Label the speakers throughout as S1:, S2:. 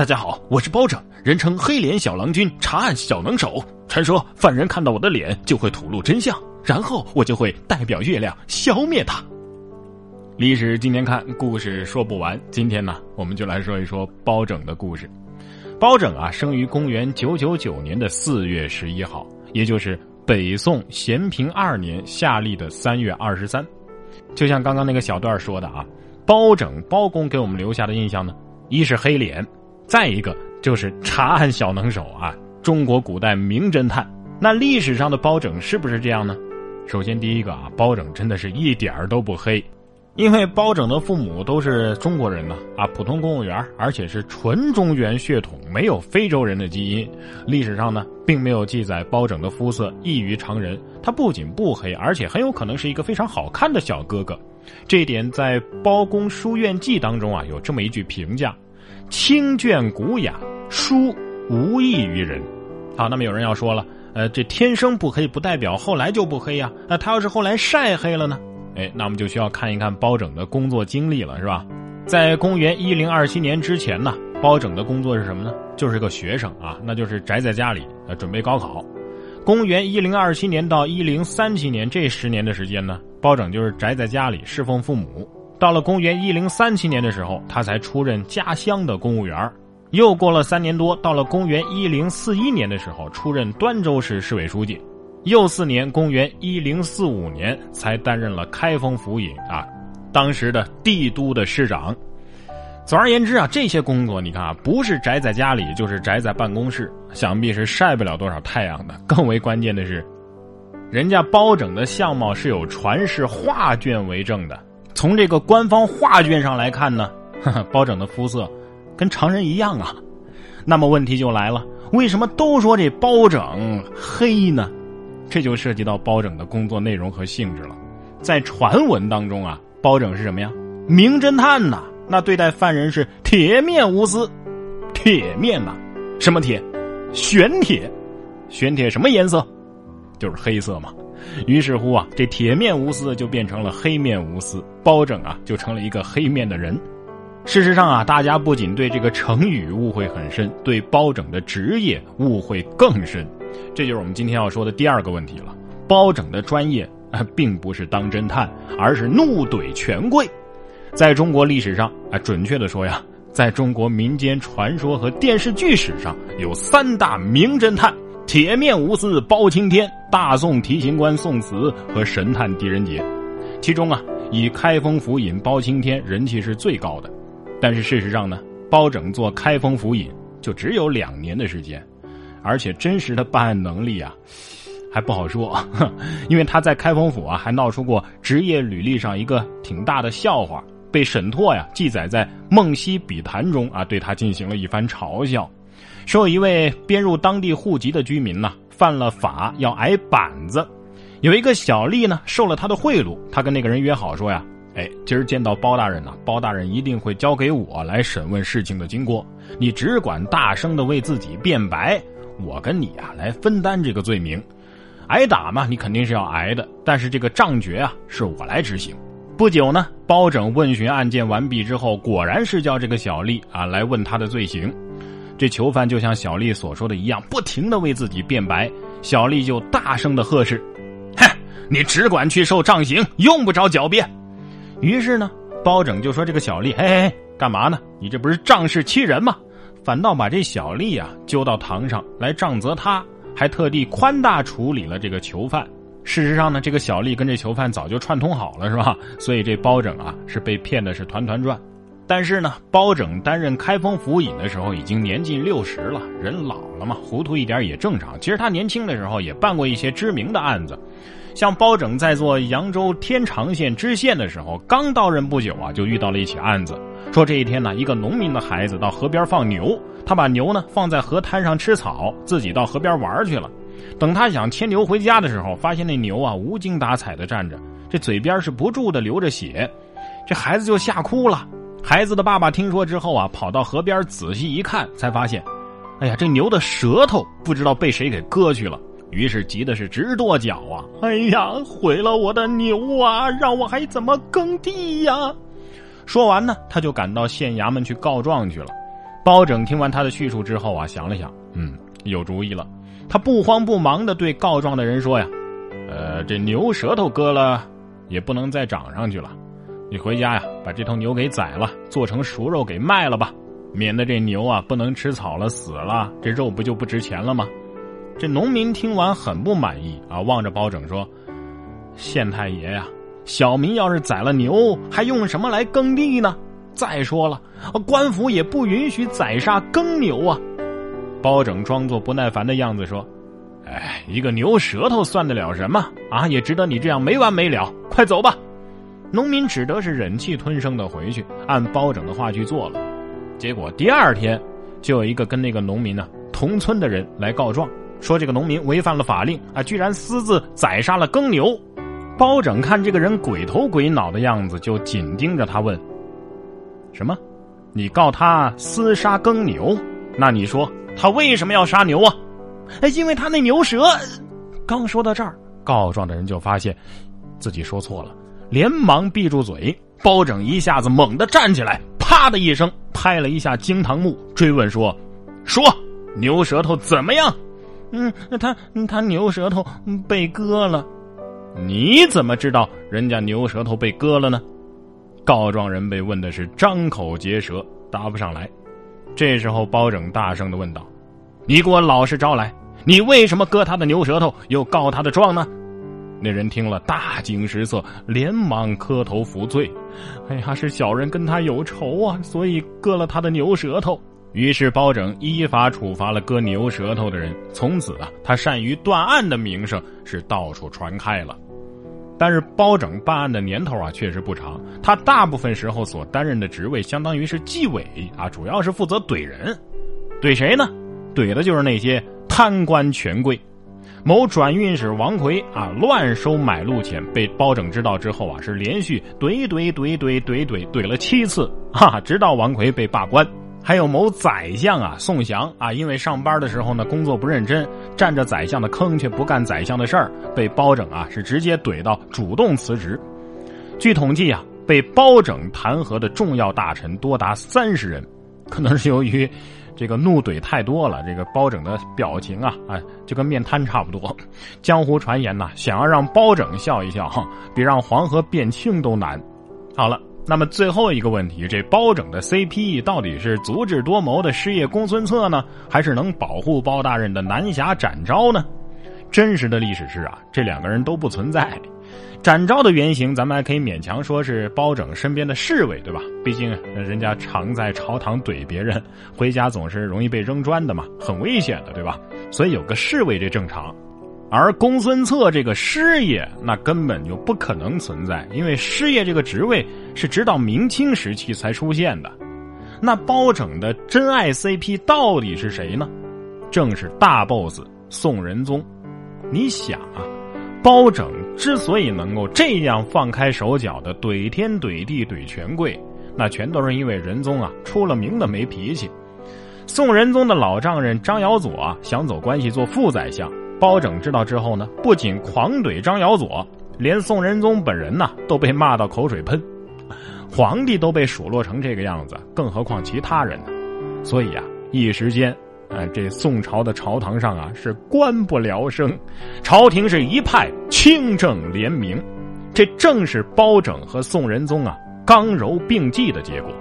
S1: 大家好，我是包拯，人称黑脸小郎君，查案小能手。传说犯人看到我的脸就会吐露真相，然后我就会代表月亮消灭他。历史今天看，故事说不完。今天呢，我们就来说一说包拯的故事。包拯啊，生于公元九九九年的四月十一号，也就是北宋咸平二年夏历的三月二十三。就像刚刚那个小段说的啊，包拯包公给我们留下的印象呢，一是黑脸。再一个就是查案小能手啊，中国古代名侦探。那历史上的包拯是不是这样呢？首先第一个啊，包拯真的是一点儿都不黑，因为包拯的父母都是中国人呢啊，普通公务员，而且是纯中原血统，没有非洲人的基因。历史上呢，并没有记载包拯的肤色异于常人，他不仅不黑，而且很有可能是一个非常好看的小哥哥。这一点在《包公书院记》当中啊，有这么一句评价。清隽古雅，书无异于人。好，那么有人要说了，呃，这天生不黑不代表后来就不黑呀。那他要是后来晒黑了呢？哎，那我们就需要看一看包拯的工作经历了，是吧？在公元一零二七年之前呢，包拯的工作是什么呢？就是个学生啊，那就是宅在家里呃准备高考。公元一零二七年到一零三七年这十年的时间呢，包拯就是宅在家里侍奉父母。到了公元一零三七年的时候，他才出任家乡的公务员又过了三年多，到了公元一零四一年的时候，出任端州市市委书记。又四年，公元一零四五年才担任了开封府尹啊，当时的帝都的市长。总而言之啊，这些工作你看啊，不是宅在家里，就是宅在办公室，想必是晒不了多少太阳的。更为关键的是，人家包拯的相貌是有传世画卷为证的。从这个官方画卷上来看呢，包拯的肤色跟常人一样啊。那么问题就来了，为什么都说这包拯黑呢？这就涉及到包拯的工作内容和性质了。在传闻当中啊，包拯是什么呀？名侦探呐，那对待犯人是铁面无私。铁面呐，什么铁？玄铁。玄铁什么颜色？就是黑色嘛。于是乎啊，这铁面无私就变成了黑面无私，包拯啊就成了一个黑面的人。事实上啊，大家不仅对这个成语误会很深，对包拯的职业误会更深。这就是我们今天要说的第二个问题了。包拯的专业啊，并不是当侦探，而是怒怼权贵。在中国历史上啊，准确的说呀，在中国民间传说和电视剧史上有三大名侦探。铁面无私包青天、大宋提刑官宋慈和神探狄仁杰，其中啊，以开封府尹包青天人气是最高的。但是事实上呢，包拯做开封府尹就只有两年的时间，而且真实的办案能力啊，还不好说。因为他在开封府啊，还闹出过职业履历上一个挺大的笑话，被沈拓呀记载在《梦溪笔谈》中啊，对他进行了一番嘲笑。说有一位编入当地户籍的居民呢，犯了法要挨板子。有一个小吏呢，受了他的贿赂，他跟那个人约好说呀：“哎，今儿见到包大人呢，包大人一定会交给我来审问事情的经过。你只管大声的为自己辩白，我跟你啊来分担这个罪名。挨打嘛，你肯定是要挨的，但是这个杖决啊，是我来执行。”不久呢，包拯问询案件完毕之后，果然是叫这个小吏啊来问他的罪行。这囚犯就像小丽所说的一样，不停的为自己辩白。小丽就大声的呵斥：“哼，你只管去受杖刑，用不着狡辩。”于是呢，包拯就说：“这个小丽，嘿嘿，干嘛呢？你这不是仗势欺人吗？反倒把这小丽啊揪到堂上来杖责他，还特地宽大处理了这个囚犯。事实上呢，这个小丽跟这囚犯早就串通好了，是吧？所以这包拯啊是被骗的是团团转。”但是呢，包拯担任开封府尹的时候已经年近六十了，人老了嘛，糊涂一点也正常。其实他年轻的时候也办过一些知名的案子，像包拯在做扬州天长县知县的时候，刚到任不久啊，就遇到了一起案子。说这一天呢，一个农民的孩子到河边放牛，他把牛呢放在河滩上吃草，自己到河边玩去了。等他想牵牛回家的时候，发现那牛啊无精打采的站着，这嘴边是不住的流着血，这孩子就吓哭了。孩子的爸爸听说之后啊，跑到河边仔细一看，才发现，哎呀，这牛的舌头不知道被谁给割去了。于是急的是直跺脚啊！哎呀，毁了我的牛啊！让我还怎么耕地呀？说完呢，他就赶到县衙门去告状去了。包拯听完他的叙述之后啊，想了想，嗯，有主意了。他不慌不忙的对告状的人说：“呀，呃，这牛舌头割了，也不能再长上去了。你回家呀，把这头牛给宰了，做成熟肉给卖了吧，免得这牛啊不能吃草了，死了，这肉不就不值钱了吗？”这农民听完很不满意啊，望着包拯说：“县太爷呀，小民要是宰了牛，还用什么来耕地呢？再说了，官府也不允许宰杀耕牛啊。”包拯装作不耐烦的样子说：“哎，一个牛舌头算得了什么啊？也值得你这样没完没了？快走吧！”农民只得是忍气吞声的回去，按包拯的话去做了。结果第二天，就有一个跟那个农民呢同村的人来告状。说这个农民违反了法令啊，居然私自宰杀了耕牛。包拯看这个人鬼头鬼脑的样子，就紧盯着他问：“什么？你告他私杀耕牛？那你说他为什么要杀牛啊？哎，因为他那牛舌。”刚说到这儿，告状的人就发现自己说错了，连忙闭住嘴。包拯一下子猛地站起来，啪的一声拍了一下惊堂木，追问说：“说牛舌头怎么样？”嗯，他他牛舌头被割了，你怎么知道人家牛舌头被割了呢？告状人被问的是张口结舌，答不上来。这时候包拯大声的问道：“你给我老实招来，你为什么割他的牛舌头，又告他的状呢？”那人听了大惊失色，连忙磕头服罪：“哎呀，是小人跟他有仇啊，所以割了他的牛舌头。”于是包拯依法处罚了割牛舌头的人。从此啊，他善于断案的名声是到处传开了。但是包拯办案的年头啊，确实不长。他大部分时候所担任的职位，相当于是纪委啊，主要是负责怼人。怼谁呢？怼的就是那些贪官权贵。某转运使王奎啊，乱收买路钱，被包拯知道之后啊，是连续怼怼怼怼怼怼怼了七次，哈，直到王奎被罢官。还有某宰相啊，宋祥啊，因为上班的时候呢工作不认真，占着宰相的坑却不干宰相的事儿，被包拯啊是直接怼到主动辞职。据统计啊，被包拯弹劾的重要大臣多达三十人，可能是由于这个怒怼太多了，这个包拯的表情啊啊就跟面瘫差不多。江湖传言呐，想要让包拯笑一笑，比让黄河变清都难。好了。那么最后一个问题，这包拯的 CP 到底是足智多谋的失业公孙策呢，还是能保护包大人的南侠展昭呢？真实的历史是啊，这两个人都不存在。展昭的原型，咱们还可以勉强说是包拯身边的侍卫，对吧？毕竟人家常在朝堂怼别人，回家总是容易被扔砖的嘛，很危险的，对吧？所以有个侍卫这正常。而公孙策这个师爷，那根本就不可能存在，因为师爷这个职位是直到明清时期才出现的。那包拯的真爱 CP 到底是谁呢？正是大 boss 宋仁宗。你想啊，包拯之所以能够这样放开手脚的怼天怼地怼权贵，那全都是因为仁宗啊出了名的没脾气。宋仁宗的老丈人张尧佐啊想走关系做副宰相。包拯知道之后呢，不仅狂怼张尧佐，连宋仁宗本人呢都被骂到口水喷，皇帝都被数落成这个样子，更何况其他人呢？所以啊，一时间，呃，这宋朝的朝堂上啊是官不聊生，朝廷是一派清正廉明，这正是包拯和宋仁宗啊刚柔并济的结果。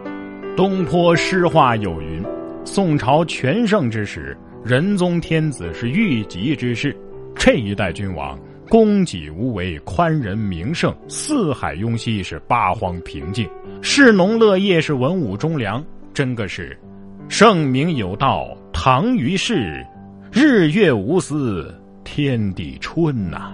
S1: 东坡诗话有云：“宋朝全盛之时。”仁宗天子是御极之士，这一代君王供给无为，宽仁明圣，四海雍熙是八荒平静，士农乐业是文武忠良，真个是圣明有道，藏于世，日月无私，天地春呐。